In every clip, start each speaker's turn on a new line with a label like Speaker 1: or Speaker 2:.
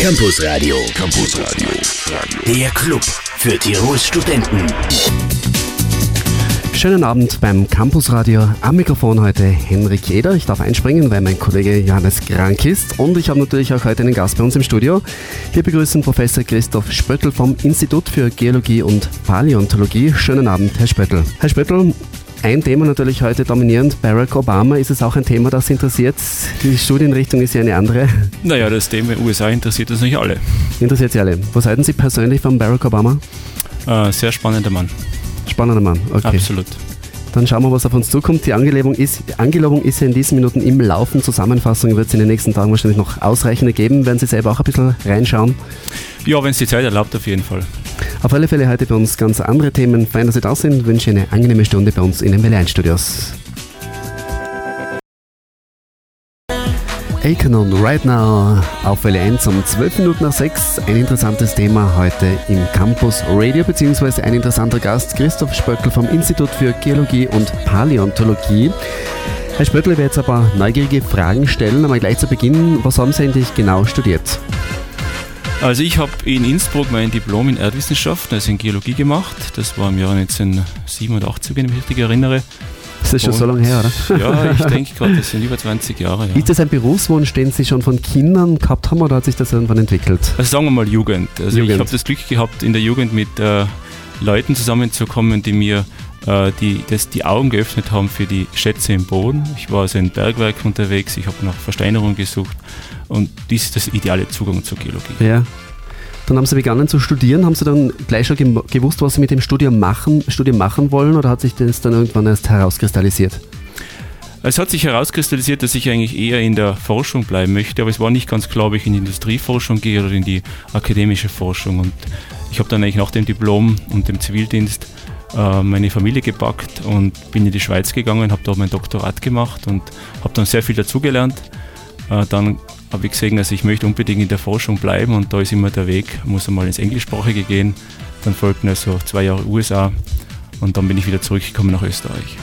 Speaker 1: Campus Radio. Campus Radio. Der Club für Tirols Studenten.
Speaker 2: Schönen Abend beim Campusradio. Am Mikrofon heute Henrik Eder. Ich darf einspringen, weil mein Kollege Johannes krank ist. Und ich habe natürlich auch heute einen Gast bei uns im Studio. Wir begrüßen Professor Christoph Spöttl vom Institut für Geologie und Paläontologie. Schönen Abend, Herr Spöttl. Herr Spöttl, ein Thema natürlich heute dominierend. Barack Obama, ist es auch ein Thema, das interessiert? Die Studienrichtung ist ja eine andere.
Speaker 3: Naja, das Thema USA interessiert uns nicht alle.
Speaker 2: Interessiert Sie alle. Was halten Sie persönlich von Barack Obama?
Speaker 3: Äh, sehr spannender Mann.
Speaker 2: Spannender Mann, okay.
Speaker 3: Absolut.
Speaker 2: Dann schauen wir, was auf uns zukommt. Die Angelobung ist, die Angelobung ist ja in diesen Minuten im Laufen. Zusammenfassung wird es in den nächsten Tagen wahrscheinlich noch ausreichende geben. Werden Sie selber auch ein bisschen reinschauen?
Speaker 3: Ja, wenn es die Zeit erlaubt, auf jeden Fall.
Speaker 2: Auf alle Fälle heute bei uns ganz andere Themen. Fein, dass Sie da sind. Wünsche eine angenehme Stunde bei uns in den Welle Studios. Akenon right now auf Welle 1 um 12 Minuten nach 6. Ein interessantes Thema heute im Campus Radio, beziehungsweise ein interessanter Gast, Christoph Spöckl vom Institut für Geologie und Paläontologie. Herr Spöckl, ich werde jetzt ein paar neugierige Fragen stellen, aber gleich zu Beginn, was haben Sie eigentlich genau studiert?
Speaker 3: Also ich habe in Innsbruck mein Diplom in Erdwissenschaften, also in Geologie gemacht. Das war im Jahr 1987, wenn ich mich richtig erinnere.
Speaker 2: Ist das schon Und, so lange her,
Speaker 3: oder? Ja, ich denke gerade, das sind über 20 Jahre. Ja.
Speaker 2: Ist das ein Berufswunsch, den Sie schon von Kindern gehabt haben oder hat sich das irgendwann entwickelt?
Speaker 3: Also sagen wir mal Jugend. Also Jugend. ich habe das Glück gehabt, in der Jugend mit äh, Leuten zusammenzukommen, die mir äh, die, das, die Augen geöffnet haben für die Schätze im Boden. Ich war also in Bergwerk unterwegs, ich habe nach Versteinerung gesucht und dies ist das ideale Zugang zur Geologie.
Speaker 2: Ja. Dann haben Sie begonnen zu studieren. Haben Sie dann gleich schon gewusst, was Sie mit dem Studium machen, Studium machen wollen oder hat sich das dann irgendwann erst herauskristallisiert?
Speaker 3: Es hat sich herauskristallisiert, dass ich eigentlich eher in der Forschung bleiben möchte, aber es war nicht ganz klar, ob ich in die Industrieforschung gehe oder in die akademische Forschung. Und ich habe dann eigentlich nach dem Diplom und dem Zivildienst äh, meine Familie gepackt und bin in die Schweiz gegangen, habe dort mein Doktorat gemacht und habe dann sehr viel dazugelernt. Äh, dann habe ich gesehen, also ich möchte unbedingt in der Forschung bleiben und da ist immer der Weg, muss einmal ins Englischsprachige gehen. Dann folgten also zwei Jahre USA und dann bin ich wieder zurückgekommen nach Österreich.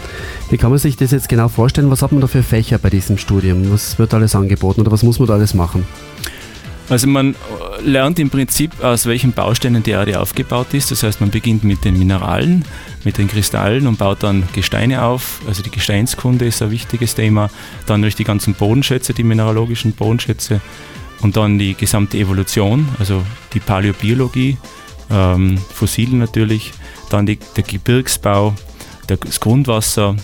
Speaker 2: Wie kann man sich das jetzt genau vorstellen? Was hat man da für Fächer bei diesem Studium? Was wird alles angeboten oder was muss man da alles machen?
Speaker 3: Also man äh, lernt im Prinzip, aus welchen Bausteinen die Erde aufgebaut ist. Das heißt, man beginnt mit den Mineralen, mit den Kristallen und baut dann Gesteine auf. Also die Gesteinskunde ist ein wichtiges Thema. Dann durch die ganzen Bodenschätze, die mineralogischen Bodenschätze und dann die gesamte Evolution, also die Paläobiologie, ähm, Fossilien natürlich, dann die, der Gebirgsbau, das Grundwasser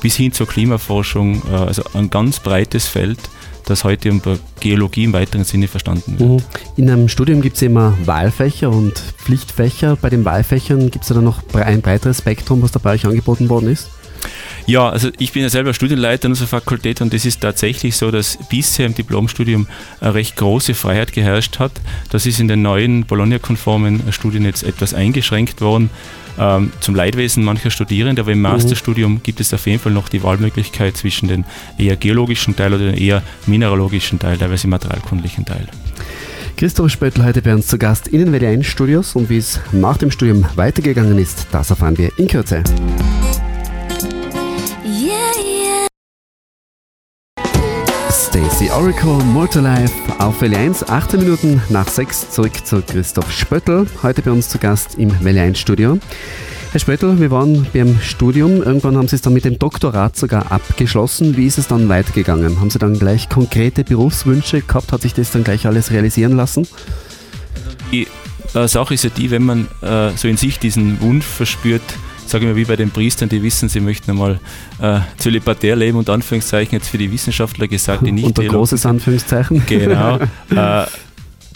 Speaker 3: bis hin zur Klimaforschung, äh, also ein ganz breites Feld das heute unter Geologie im weiteren Sinne verstanden wird. Mhm.
Speaker 2: In einem Studium gibt es immer Wahlfächer und Pflichtfächer. Bei den Wahlfächern gibt es da noch ein breiteres Spektrum, was da bei euch angeboten worden ist?
Speaker 3: Ja, also ich bin ja selber Studienleiter unserer Fakultät und es ist tatsächlich so, dass bisher im Diplomstudium eine recht große Freiheit geherrscht hat. Das ist in den neuen Bologna-konformen Studien jetzt etwas eingeschränkt worden ähm, zum Leidwesen mancher Studierende, aber im mhm. Masterstudium gibt es auf jeden Fall noch die Wahlmöglichkeit zwischen den eher geologischen Teil oder den eher mineralogischen Teil, teilweise materialkundlichen Teil.
Speaker 2: Christoph Spöttl heute bei uns zu Gast in den WD1 Studios und wie es nach dem Studium weitergegangen ist, das erfahren wir in Kürze. Stacy Oracle, Mortal auf Welle 1, 18 Minuten nach 6 zurück zu Christoph Spöttl, heute bei uns zu Gast im Welle 1 Studio. Herr Spöttl, wir waren beim Studium, irgendwann haben Sie es dann mit dem Doktorat sogar abgeschlossen. Wie ist es dann weitergegangen? Haben Sie dann gleich konkrete Berufswünsche gehabt? Hat sich das dann gleich alles realisieren lassen?
Speaker 3: Die äh, Sache ist ja die, wenn man äh, so in sich diesen Wunsch verspürt, sage ich mal, wie bei den Priestern, die wissen, sie möchten einmal äh, zölibatär leben und Anführungszeichen jetzt für die Wissenschaftler gesagt, die nicht.
Speaker 2: Unter großes Anführungszeichen.
Speaker 3: Genau. äh,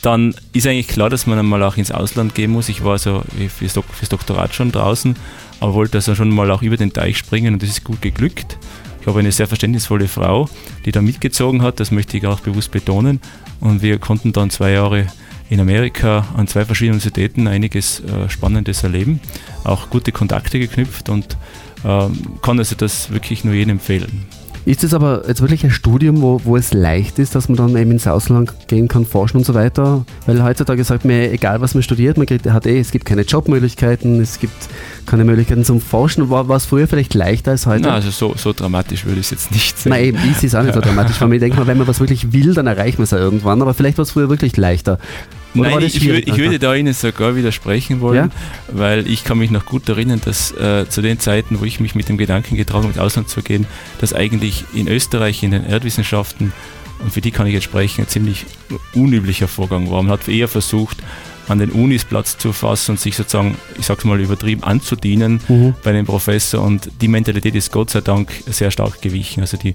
Speaker 3: dann ist eigentlich klar, dass man einmal auch ins Ausland gehen muss. Ich war so fürs, Dok fürs Doktorat schon draußen, aber wollte also schon mal auch über den Teich springen und das ist gut geglückt. Ich habe eine sehr verständnisvolle Frau, die da mitgezogen hat, das möchte ich auch bewusst betonen. Und wir konnten dann zwei Jahre in Amerika an zwei verschiedenen Universitäten einiges äh, Spannendes erleben, auch gute Kontakte geknüpft und äh, kann also das wirklich nur jedem empfehlen.
Speaker 2: Ist es aber jetzt wirklich ein Studium, wo, wo es leicht ist, dass man dann eben ins Ausland gehen kann, forschen und so weiter? Weil heutzutage sagt man, egal was man studiert, man kriegt, hat eh, es gibt keine Jobmöglichkeiten, es gibt keine Möglichkeiten zum Forschen. War, war es früher vielleicht leichter als heute?
Speaker 3: Na, also so, so dramatisch würde ich es jetzt nicht sehen.
Speaker 2: Nein, eben, ist es auch nicht so dramatisch. Weil ich denke mal, wenn man was wirklich will, dann erreicht man es ja irgendwann. Aber vielleicht war es früher wirklich leichter.
Speaker 3: Oder Nein, ich, ich, würde da Ihnen sogar widersprechen wollen, ja? weil ich kann mich noch gut erinnern, dass äh, zu den Zeiten, wo ich mich mit dem Gedanken getragen habe, ins Ausland zu gehen, dass eigentlich in Österreich in den Erdwissenschaften, und für die kann ich jetzt sprechen, ein ziemlich unüblicher Vorgang war. Man hat eher versucht, an den Unis Platz zu fassen und sich sozusagen, ich sag's mal übertrieben, anzudienen mhm. bei einem Professor. Und die Mentalität ist Gott sei Dank sehr stark gewichen. Also die,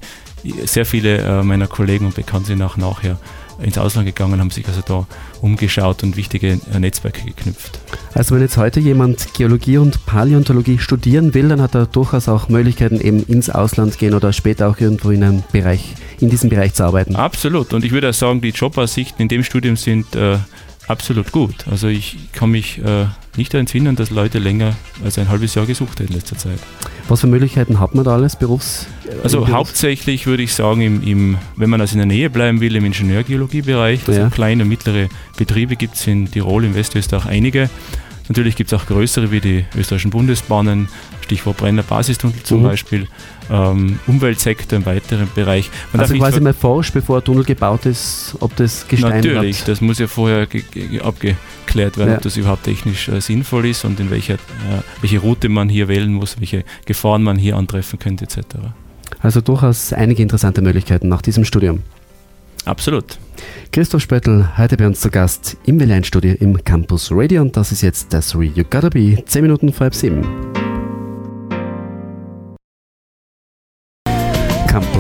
Speaker 3: sehr viele äh, meiner Kollegen und Bekannte sind auch nachher ins Ausland gegangen, haben sich also da umgeschaut und wichtige Netzwerke geknüpft.
Speaker 2: Also wenn jetzt heute jemand Geologie und Paläontologie studieren will, dann hat er durchaus auch Möglichkeiten, eben ins Ausland gehen oder später auch irgendwo in einem Bereich, in diesem Bereich zu arbeiten.
Speaker 3: Absolut. Und ich würde auch sagen, die Jobaussichten in dem Studium sind äh, absolut gut. Also ich kann mich äh, nicht daran erinnern, dass Leute länger als ein halbes Jahr gesucht haben in letzter Zeit.
Speaker 2: Was für Möglichkeiten hat man da alles Berufs?
Speaker 3: Also Berufs hauptsächlich würde ich sagen, im, im, wenn man also in der Nähe bleiben will, im Ingenieurgeologiebereich. Also ja. kleine und mittlere Betriebe gibt es in Tirol, in Westösterreich einige. Natürlich gibt es auch größere wie die österreichischen Bundesbahnen, Stichwort Brenner Basistunnel zum mhm. Beispiel, ähm, Umweltsektor im weiteren Bereich.
Speaker 2: Man also quasi mal forscht, bevor ein Tunnel gebaut ist, ob das Gestein
Speaker 3: Natürlich, hat. das muss ja vorher abgeklärt werden, ja. ob das überhaupt technisch äh, sinnvoll ist und in welcher, äh, welche Route man hier wählen muss, welche Gefahren man hier antreffen könnte etc.
Speaker 2: Also durchaus einige interessante Möglichkeiten nach diesem Studium.
Speaker 3: Absolut.
Speaker 2: Christoph Spöttl, heute bei uns zu Gast im Welle-Studio im Campus Radio und das ist jetzt das Re You Gotta Be, 10 Minuten vor halb 7.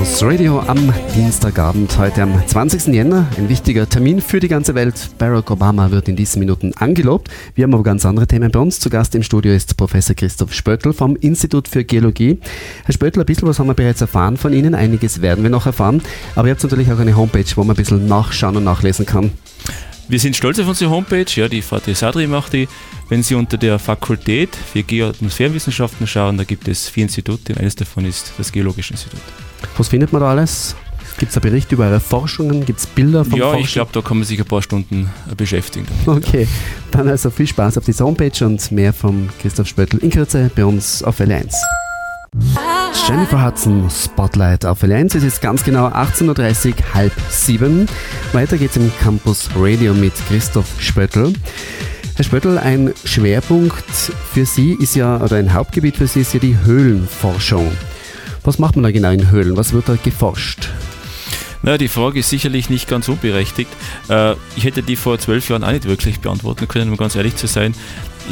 Speaker 2: Campus Radio am Dienstagabend, heute am 20. Jänner. Ein wichtiger Termin für die ganze Welt. Barack Obama wird in diesen Minuten angelobt. Wir haben aber ganz andere Themen bei uns. Zu Gast im Studio ist Professor Christoph Spöttl vom Institut für Geologie. Herr Spöttl, ein bisschen was haben wir bereits erfahren von Ihnen. Einiges werden wir noch erfahren. Aber ihr habt natürlich auch eine Homepage, wo man ein bisschen nachschauen und nachlesen kann.
Speaker 3: Wir sind stolz auf unsere Homepage, ja, die VT Sadri macht die. Wenn Sie unter der Fakultät für Geoatmosphärenwissenschaften schauen, da gibt es vier Institute. Eines davon ist das Geologische Institut.
Speaker 2: Was findet man da alles? Gibt es da Berichte über eure Forschungen? Gibt es Bilder
Speaker 3: von Ja, Forschung? ich glaube, da kann man sich ein paar Stunden äh, beschäftigen.
Speaker 2: Okay, dann also viel Spaß auf dieser Homepage und mehr vom Christoph Spöttl in Kürze bei uns auf L1. Jennifer Hudson, Spotlight auf L1. Es ist ganz genau 18.30 Uhr, halb sieben. Weiter geht's im Campus Radio mit Christoph Spöttl. Herr Spöttl, ein Schwerpunkt für Sie ist ja, oder ein Hauptgebiet für Sie ist ja die Höhlenforschung. Was macht man da genau in Höhlen? Was wird da geforscht?
Speaker 3: Na, die Frage ist sicherlich nicht ganz unberechtigt. Äh, ich hätte die vor zwölf Jahren auch nicht wirklich beantworten können, um ganz ehrlich zu sein.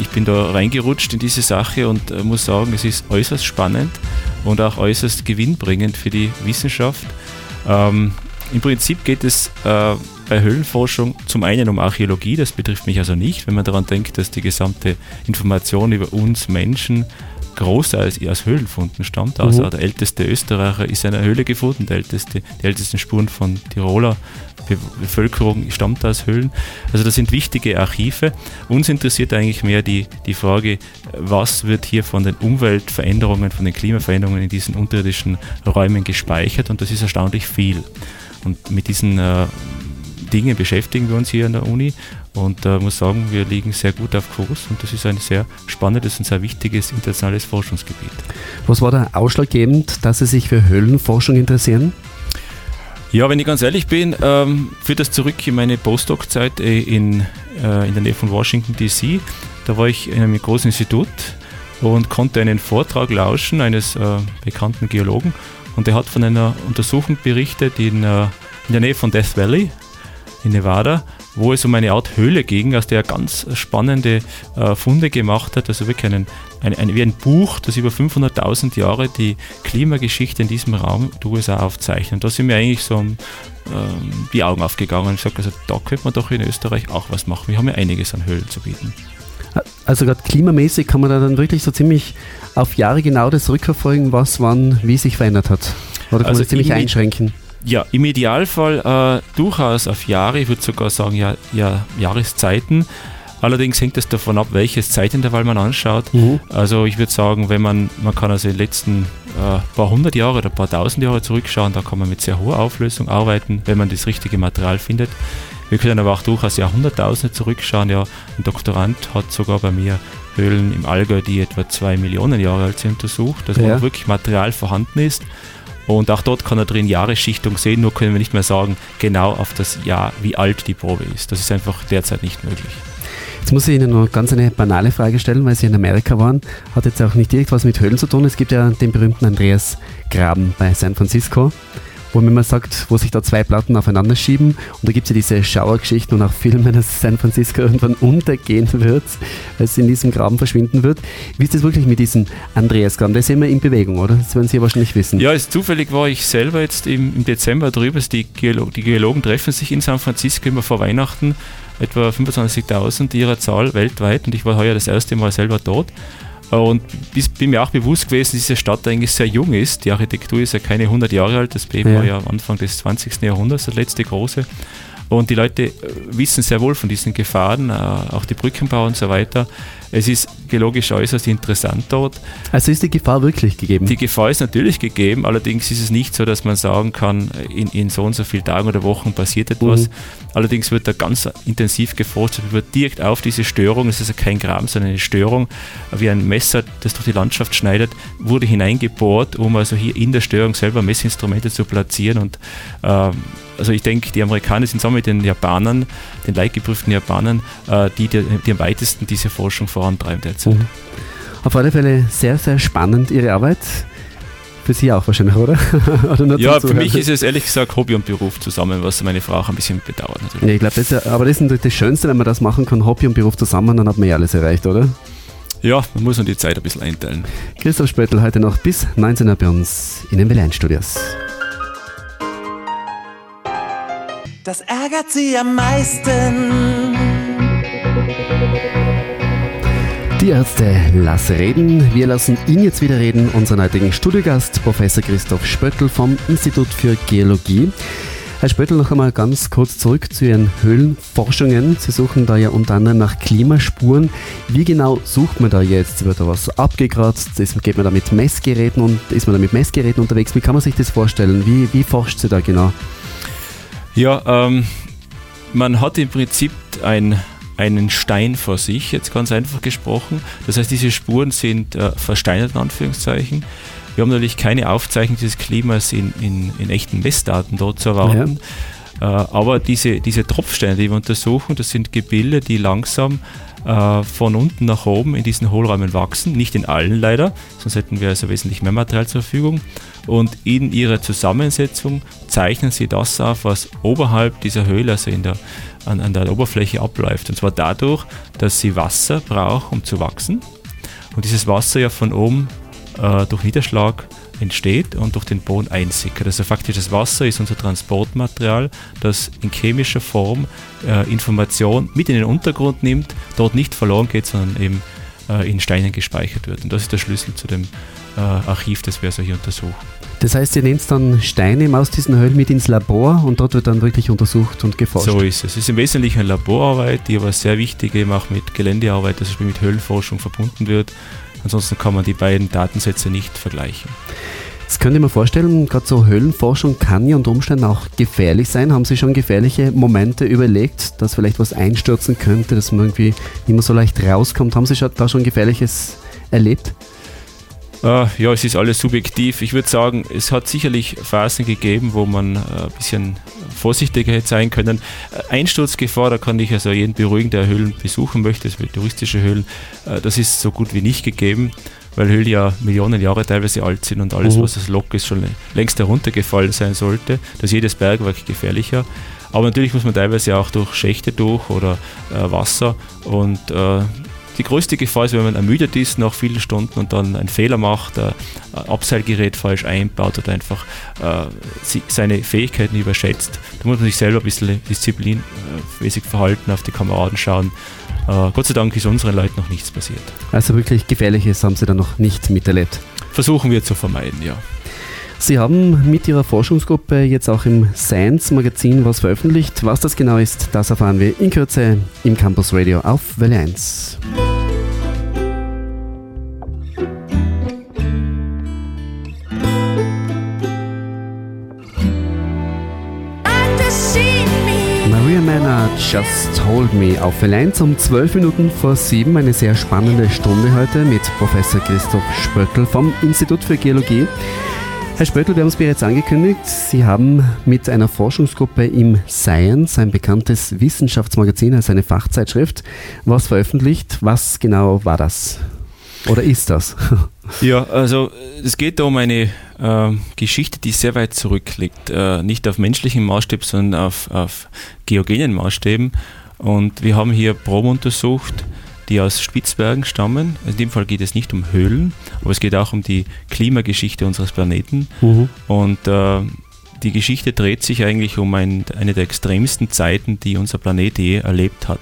Speaker 3: Ich bin da reingerutscht in diese Sache und äh, muss sagen, es ist äußerst spannend und auch äußerst gewinnbringend für die Wissenschaft. Ähm, Im Prinzip geht es äh, bei Höhlenforschung zum einen um Archäologie, das betrifft mich also nicht, wenn man daran denkt, dass die gesamte Information über uns Menschen Großteils aus Höhlenfunden stammt. Also mhm. der älteste Österreicher ist in einer Höhle gefunden, der älteste, die ältesten Spuren von Tiroler Bevölkerung stammt aus Höhlen. Also das sind wichtige Archive. Uns interessiert eigentlich mehr die, die Frage, was wird hier von den Umweltveränderungen, von den Klimaveränderungen in diesen unterirdischen Räumen gespeichert und das ist erstaunlich viel. Und mit diesen äh, Dingen beschäftigen wir uns hier an der Uni und äh, muss sagen, wir liegen sehr gut auf Kurs und das ist ein sehr spannendes und sehr wichtiges internationales Forschungsgebiet.
Speaker 2: Was war da ausschlaggebend, dass Sie sich für Höhlenforschung interessieren?
Speaker 3: Ja, wenn ich ganz ehrlich bin, ähm, führt das zurück in meine Postdoc-Zeit äh, in, äh, in der Nähe von Washington DC. Da war ich in einem großen Institut und konnte einen Vortrag lauschen eines äh, bekannten Geologen und der hat von einer Untersuchung berichtet in, äh, in der Nähe von Death Valley in Nevada, wo es um eine Art Höhle ging, aus der er ganz spannende äh, Funde gemacht hat. Also wirklich einen, ein, ein, wie ein Buch, das über 500.000 Jahre die Klimageschichte in diesem Raum der USA aufzeichnet. Und da sind mir eigentlich so ähm, die Augen aufgegangen. Ich sage, also da könnte man doch in Österreich auch was machen. Wir haben ja einiges an Höhlen zu bieten.
Speaker 2: Also gerade klimamäßig kann man da dann wirklich so ziemlich auf Jahre genau das rückverfolgen, was wann wie sich verändert hat. Oder kann also man das ziemlich einschränken?
Speaker 3: Ja, im Idealfall äh, durchaus auf Jahre, ich würde sogar sagen ja, ja Jahreszeiten. Allerdings hängt es davon ab, welches Zeitintervall man anschaut. Mhm. Also ich würde sagen, wenn man, man kann also in den letzten äh, paar hundert Jahre oder paar tausend Jahre zurückschauen, da kann man mit sehr hoher Auflösung arbeiten, wenn man das richtige Material findet. Wir können aber auch durchaus Jahrhunderttausende zurückschauen. Ja, ein Doktorand hat sogar bei mir Höhlen im Allgäu, die etwa zwei Millionen Jahre alt sind, untersucht, dass ja. wirklich Material vorhanden ist. Und auch dort kann er drin Jahresschichtung sehen, nur können wir nicht mehr sagen, genau auf das Jahr, wie alt die Probe ist. Das ist einfach derzeit nicht möglich.
Speaker 2: Jetzt muss ich Ihnen noch ganz eine banale Frage stellen, weil Sie in Amerika waren. Hat jetzt auch nicht direkt was mit Höhlen zu tun. Es gibt ja den berühmten Andreas Graben bei San Francisco wo man sagt, wo sich da zwei Platten aufeinander schieben und da gibt es ja diese Schauergeschichten und auch Filme, dass San Francisco irgendwann untergehen wird, weil es in diesem Graben verschwinden wird. Wie ist das wirklich mit diesem Andreasgraben? Der ist immer in Bewegung, oder? Das werden Sie ja wahrscheinlich wissen.
Speaker 3: Ja, ist zufällig war ich selber jetzt im, im Dezember drüber. Die, Geolo die Geologen treffen sich in San Francisco immer vor Weihnachten etwa 25.000 ihrer Zahl weltweit und ich war heuer das erste Mal selber dort. Und bin mir auch bewusst gewesen, dass diese Stadt eigentlich sehr jung ist. Die Architektur ist ja keine 100 Jahre alt, das Beben ja. war ja am Anfang des 20. Jahrhunderts, das letzte große. Und die Leute äh, wissen sehr wohl von diesen Gefahren, äh, auch die Brückenbau und so weiter. Es ist geologisch äußerst interessant dort.
Speaker 2: Also ist die Gefahr wirklich gegeben?
Speaker 3: Die Gefahr ist natürlich gegeben, allerdings ist es nicht so, dass man sagen kann, in, in so und so vielen Tagen oder Wochen passiert etwas. Mhm. Allerdings wird da ganz intensiv geforscht, wird direkt auf diese Störung, es ist ja kein Graben, sondern eine Störung, wie ein Messer, das durch die Landschaft schneidet, wurde hineingebohrt, um also hier in der Störung selber Messinstrumente zu platzieren und äh, also ich denke, die Amerikaner sind zusammen mit den Japanern, den leitgeprüften Japanern, äh, die, die, die, am weitesten diese Forschung vorantreiben derzeit. Mhm.
Speaker 2: Auf alle Fälle sehr, sehr spannend Ihre Arbeit. Für Sie auch wahrscheinlich, oder?
Speaker 3: oder ja, für mich ist es ehrlich gesagt Hobby und Beruf zusammen, was meine Frau auch ein bisschen bedauert.
Speaker 2: Natürlich. Nee, ich glaube, das ja, aber das ist natürlich das Schönste, wenn man das machen kann, Hobby und Beruf zusammen, dann hat man ja alles erreicht, oder?
Speaker 3: Ja, man muss nur die Zeit ein bisschen einteilen.
Speaker 2: Christoph Spöttl heute noch bis 19 Uhr bei uns in den Berlin Studios.
Speaker 4: Das ärgert sie am meisten.
Speaker 2: Die Ärzte lass reden. Wir lassen ihn jetzt wieder reden, unseren heutigen Studiogast, Professor Christoph Spöttl vom Institut für Geologie. Herr Spöttl, noch einmal ganz kurz zurück zu Ihren Höhlenforschungen. Sie suchen da ja unter anderem nach Klimaspuren. Wie genau sucht man da jetzt? Wird da was abgekratzt? geht man da mit Messgeräten und ist man da mit Messgeräten unterwegs? Wie kann man sich das vorstellen? Wie, wie forscht sie da genau?
Speaker 3: Ja, ähm, man hat im Prinzip ein, einen Stein vor sich, jetzt ganz einfach gesprochen. Das heißt, diese Spuren sind äh, versteinert in Anführungszeichen. Wir haben natürlich keine Aufzeichnung dieses Klimas in, in, in echten Messdaten dort zu erwarten. Ja. Äh, aber diese, diese Tropfsteine, die wir untersuchen, das sind Gebilde, die langsam äh, von unten nach oben in diesen Hohlräumen wachsen. Nicht in allen leider, sonst hätten wir also wesentlich mehr Material zur Verfügung und in ihrer Zusammensetzung zeichnen sie das auf, was oberhalb dieser Höhle, also in der, an, an der Oberfläche abläuft. Und zwar dadurch, dass sie Wasser brauchen, um zu wachsen. Und dieses Wasser ja von oben äh, durch Niederschlag entsteht und durch den Boden einsickert. Also faktisch das Wasser ist unser Transportmaterial, das in chemischer Form äh, Information mit in den Untergrund nimmt, dort nicht verloren geht, sondern eben äh, in Steinen gespeichert wird. Und das ist der Schlüssel zu dem äh, Archiv, das wir so hier untersuchen.
Speaker 2: Das heißt, ihr nehmt dann Steine aus diesen Höhlen mit ins Labor und dort wird dann wirklich untersucht und geforscht.
Speaker 3: So ist es. Es ist im Wesentlichen eine Laborarbeit, die aber sehr wichtig eben auch mit Geländearbeit, also mit Höhlenforschung verbunden wird. Ansonsten kann man die beiden Datensätze nicht vergleichen.
Speaker 2: Das könnte ich mir vorstellen, gerade so Höhlenforschung kann ja unter Umständen auch gefährlich sein. Haben Sie schon gefährliche Momente überlegt, dass vielleicht was einstürzen könnte, dass man irgendwie nicht mehr so leicht rauskommt? Haben Sie da schon Gefährliches erlebt?
Speaker 3: Uh, ja, es ist alles subjektiv. Ich würde sagen, es hat sicherlich Phasen gegeben, wo man uh, ein bisschen vorsichtiger hätte sein können. Uh, Einsturzgefahr, da kann ich also jeden beruhigen, der Höhlen besuchen möchte, das touristische Höhlen, das ist so gut wie nicht gegeben, weil Höhlen ja Millionen Jahre teilweise alt sind und alles, mhm. was das Lock ist, schon längst heruntergefallen sein sollte. Da ist jedes Bergwerk gefährlicher. Aber natürlich muss man teilweise auch durch Schächte durch oder Wasser und die größte Gefahr ist, wenn man ermüdet ist nach vielen Stunden und dann einen Fehler macht, ein Abseilgerät falsch einbaut oder einfach äh, seine Fähigkeiten überschätzt. Da muss man sich selber ein bisschen disziplinmäßig verhalten, auf die Kameraden schauen. Äh, Gott sei Dank ist unseren Leuten noch nichts passiert.
Speaker 2: Also wirklich Gefährliches haben Sie dann noch nicht miterlebt?
Speaker 3: Versuchen wir zu vermeiden, ja.
Speaker 2: Sie haben mit Ihrer Forschungsgruppe jetzt auch im Science Magazin was veröffentlicht. Was das genau ist, das erfahren wir in Kürze im Campus Radio auf Welle 1. Maria Manna Just Told Me auf Welle 1 um 12 Minuten vor 7. Eine sehr spannende Stunde heute mit Professor Christoph Spöttl vom Institut für Geologie. Herr Spöttl, wir haben es bereits angekündigt. Sie haben mit einer Forschungsgruppe im Science, ein bekanntes Wissenschaftsmagazin, also eine Fachzeitschrift, was veröffentlicht. Was genau war das? Oder ist das?
Speaker 3: Ja, also es geht da um eine äh, Geschichte, die sehr weit zurückliegt. Äh, nicht auf menschlichen Maßstäben, sondern auf, auf geogenen Maßstäben. Und wir haben hier Proben untersucht, die aus Spitzbergen stammen. In dem Fall geht es nicht um Höhlen, aber es geht auch um die Klimageschichte unseres Planeten. Mhm. Und äh, die Geschichte dreht sich eigentlich um ein, eine der extremsten Zeiten, die unser Planet je erlebt hat.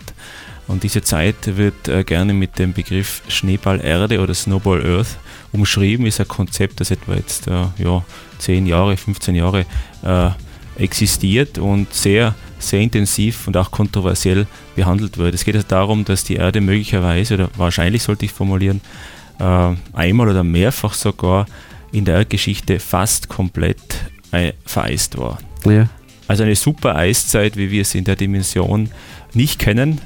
Speaker 3: Und diese Zeit wird äh, gerne mit dem Begriff Schneeball Erde oder Snowball Earth umschrieben. Ist ein Konzept, das etwa jetzt äh, ja, 10 Jahre, 15 Jahre äh, existiert und sehr sehr intensiv und auch kontroversiell behandelt wird. Es geht also darum, dass die Erde möglicherweise, oder wahrscheinlich sollte ich formulieren, äh, einmal oder mehrfach sogar in der Erdgeschichte fast komplett äh, vereist war. Ja. Also eine super Eiszeit, wie wir es in der Dimension nicht kennen.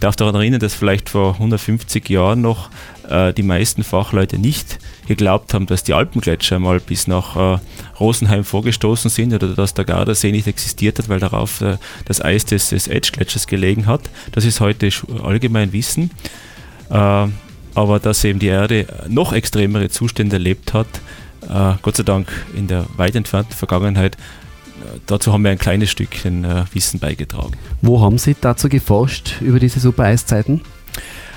Speaker 3: Darf daran erinnern, dass vielleicht vor 150 Jahren noch äh, die meisten Fachleute nicht geglaubt haben, dass die Alpengletscher mal bis nach äh, Rosenheim vorgestoßen sind oder dass der Gardasee nicht existiert hat, weil darauf äh, das Eis des, des Edge-Gletschers gelegen hat. Das ist heute allgemein Wissen. Äh, aber dass eben die Erde noch extremere Zustände erlebt hat, äh, Gott sei Dank in der weit entfernten Vergangenheit, dazu haben wir ein kleines Stückchen äh, Wissen beigetragen.
Speaker 2: Wo haben Sie dazu geforscht über diese Super-Eiszeiten?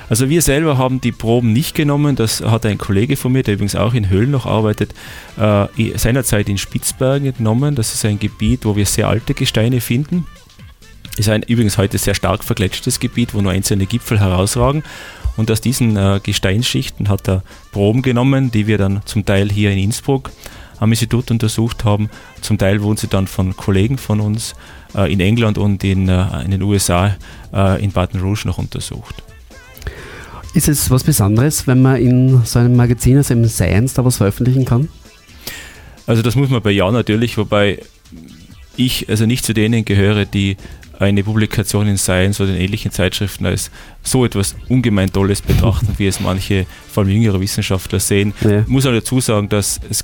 Speaker 3: Also wir selber haben die Proben nicht genommen, das hat ein Kollege von mir, der übrigens auch in Höhlen noch arbeitet, äh, seinerzeit in Spitzbergen entnommen. Das ist ein Gebiet, wo wir sehr alte Gesteine finden. Ist ein übrigens heute sehr stark vergletschtes Gebiet, wo nur einzelne Gipfel herausragen. Und aus diesen äh, Gesteinsschichten hat er Proben genommen, die wir dann zum Teil hier in Innsbruck am Institut untersucht haben. Zum Teil wurden sie dann von Kollegen von uns äh, in England und in, äh, in den USA äh, in Baton Rouge noch untersucht.
Speaker 2: Ist es was Besonderes, wenn man in so einem Magazin, also im Science, da was veröffentlichen kann?
Speaker 3: Also das muss man bei Ja natürlich, wobei ich also nicht zu denen gehöre, die eine Publikation in Science oder in ähnlichen Zeitschriften als so etwas ungemein Tolles betrachten, wie es manche, vor allem jüngere Wissenschaftler sehen. Ja. Ich muss auch dazu sagen, dass es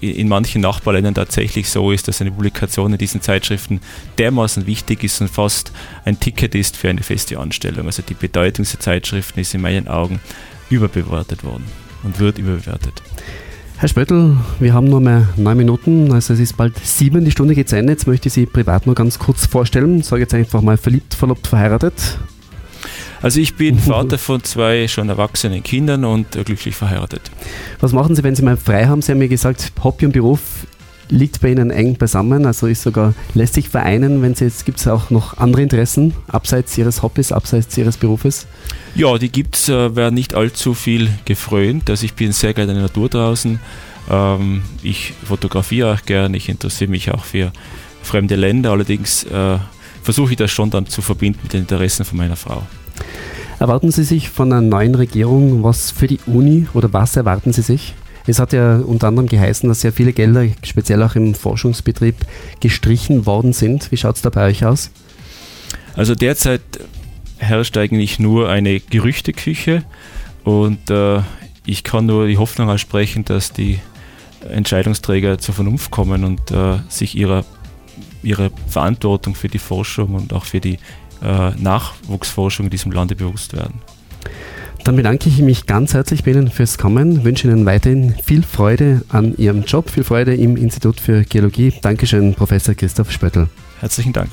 Speaker 3: in manchen Nachbarländern tatsächlich so ist, dass eine Publikation in diesen Zeitschriften dermaßen wichtig ist und fast ein Ticket ist für eine feste Anstellung. Also die Bedeutung dieser Zeitschriften ist in meinen Augen überbewertet worden und wird überbewertet.
Speaker 2: Herr Spöttl, wir haben nur mehr neun Minuten, also es ist bald sieben, die Stunde geht zu Ende. Jetzt möchte ich Sie privat nur ganz kurz vorstellen. Ich sage jetzt einfach mal verliebt, verlobt, verheiratet.
Speaker 3: Also ich bin Vater von zwei schon erwachsenen Kindern und glücklich verheiratet.
Speaker 2: Was machen Sie, wenn Sie mal frei haben? Sie haben mir gesagt, Hobby und Beruf liegt bei Ihnen eng beisammen, also ist sogar lässt sich vereinen, wenn Sie jetzt gibt es auch noch andere Interessen abseits Ihres Hobbys, abseits Ihres Berufes?
Speaker 3: Ja, die gibt es, äh, werden nicht allzu viel gefrönt. Also ich bin sehr gerne in der Natur draußen. Ähm, ich fotografiere auch gern, ich interessiere mich auch für fremde Länder, allerdings äh, versuche ich das schon dann zu verbinden mit den Interessen von meiner Frau.
Speaker 2: Erwarten Sie sich von einer neuen Regierung was für die Uni oder was erwarten Sie sich? Es hat ja unter anderem geheißen, dass sehr viele Gelder, speziell auch im Forschungsbetrieb, gestrichen worden sind. Wie schaut es da bei euch aus?
Speaker 3: Also derzeit herrscht eigentlich nur eine Gerüchteküche und äh, ich kann nur die Hoffnung aussprechen, dass die Entscheidungsträger zur Vernunft kommen und äh, sich ihrer, ihrer Verantwortung für die Forschung und auch für die Nachwuchsforschung in diesem Lande bewusst werden.
Speaker 2: Dann bedanke ich mich ganz herzlich bei Ihnen fürs Kommen, wünsche Ihnen weiterhin viel Freude an Ihrem Job, viel Freude im Institut für Geologie. Dankeschön, Professor Christoph Spöttl.
Speaker 3: Herzlichen Dank.